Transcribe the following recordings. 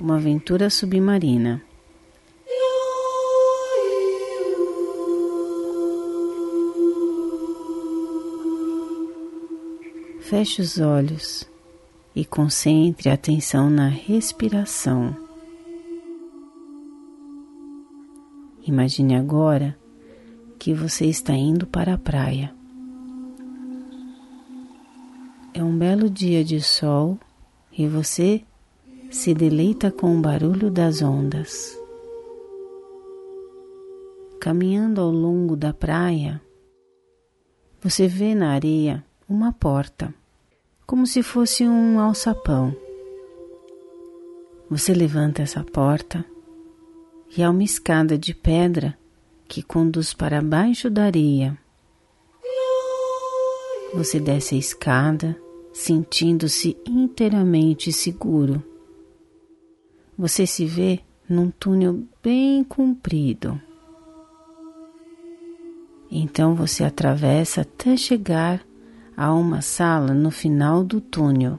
uma aventura submarina. Feche os olhos e concentre a atenção na respiração. Imagine agora que você está indo para a praia. É um belo dia de sol e você se deleita com o barulho das ondas. Caminhando ao longo da praia, você vê na areia uma porta, como se fosse um alçapão. Você levanta essa porta e há uma escada de pedra que conduz para baixo da areia. Você desce a escada sentindo-se inteiramente seguro. Você se vê num túnel bem comprido. Então você atravessa até chegar a uma sala no final do túnel.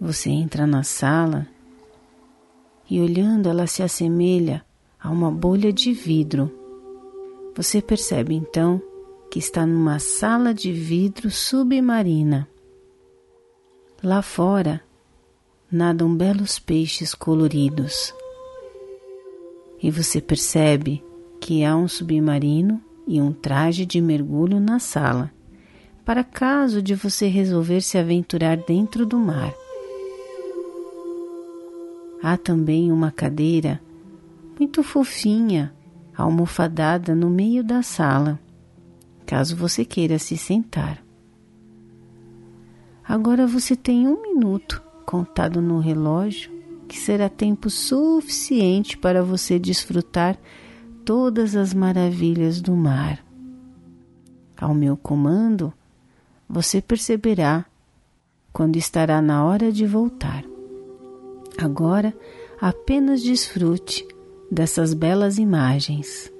Você entra na sala e olhando ela se assemelha a uma bolha de vidro. Você percebe então que está numa sala de vidro submarina. Lá fora nadam belos peixes coloridos. E você percebe que há um submarino e um traje de mergulho na sala, para caso de você resolver se aventurar dentro do mar. Há também uma cadeira muito fofinha, almofadada no meio da sala caso você queira se sentar. Agora você tem um minuto contado no relógio, que será tempo suficiente para você desfrutar todas as maravilhas do mar. Ao meu comando, você perceberá quando estará na hora de voltar. Agora, apenas desfrute dessas belas imagens.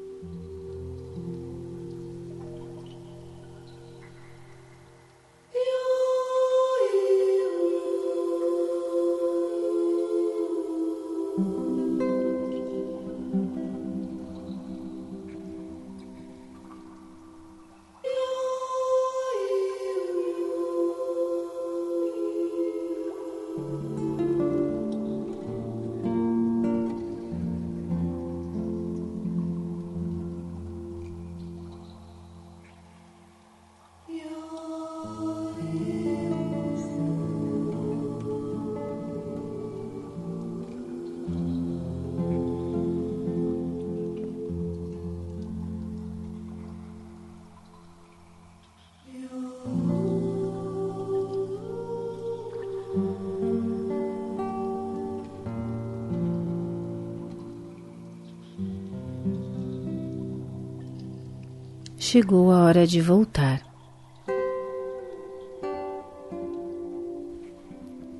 Chegou a hora de voltar.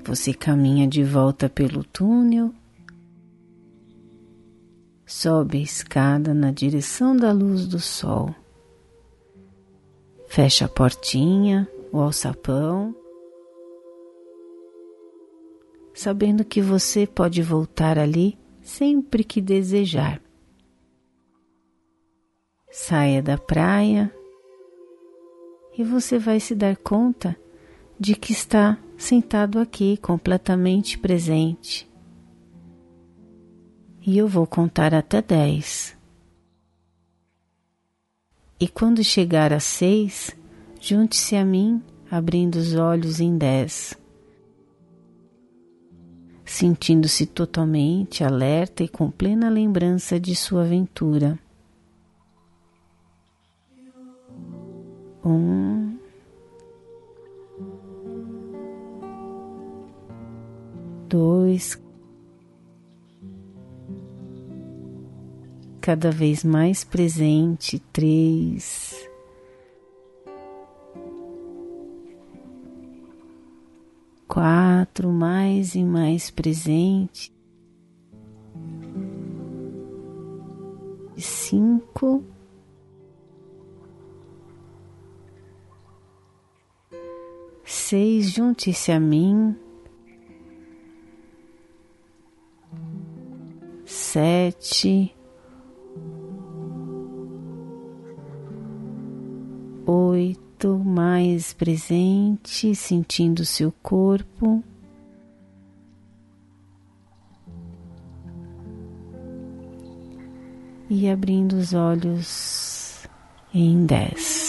Você caminha de volta pelo túnel, sobe a escada na direção da luz do sol, fecha a portinha, o alçapão, sabendo que você pode voltar ali sempre que desejar. Saia da praia e você vai se dar conta de que está sentado aqui completamente presente. E eu vou contar até dez. E quando chegar a seis, junte-se a mim, abrindo os olhos em dez, sentindo-se totalmente alerta e com plena lembrança de sua aventura. Um. Dois. Cada vez mais presente. Três. Quatro, mais e mais presente. Cinco. Seis, junte-se a mim. sete, oito, mais presente, sentindo seu corpo. E abrindo os olhos em dez.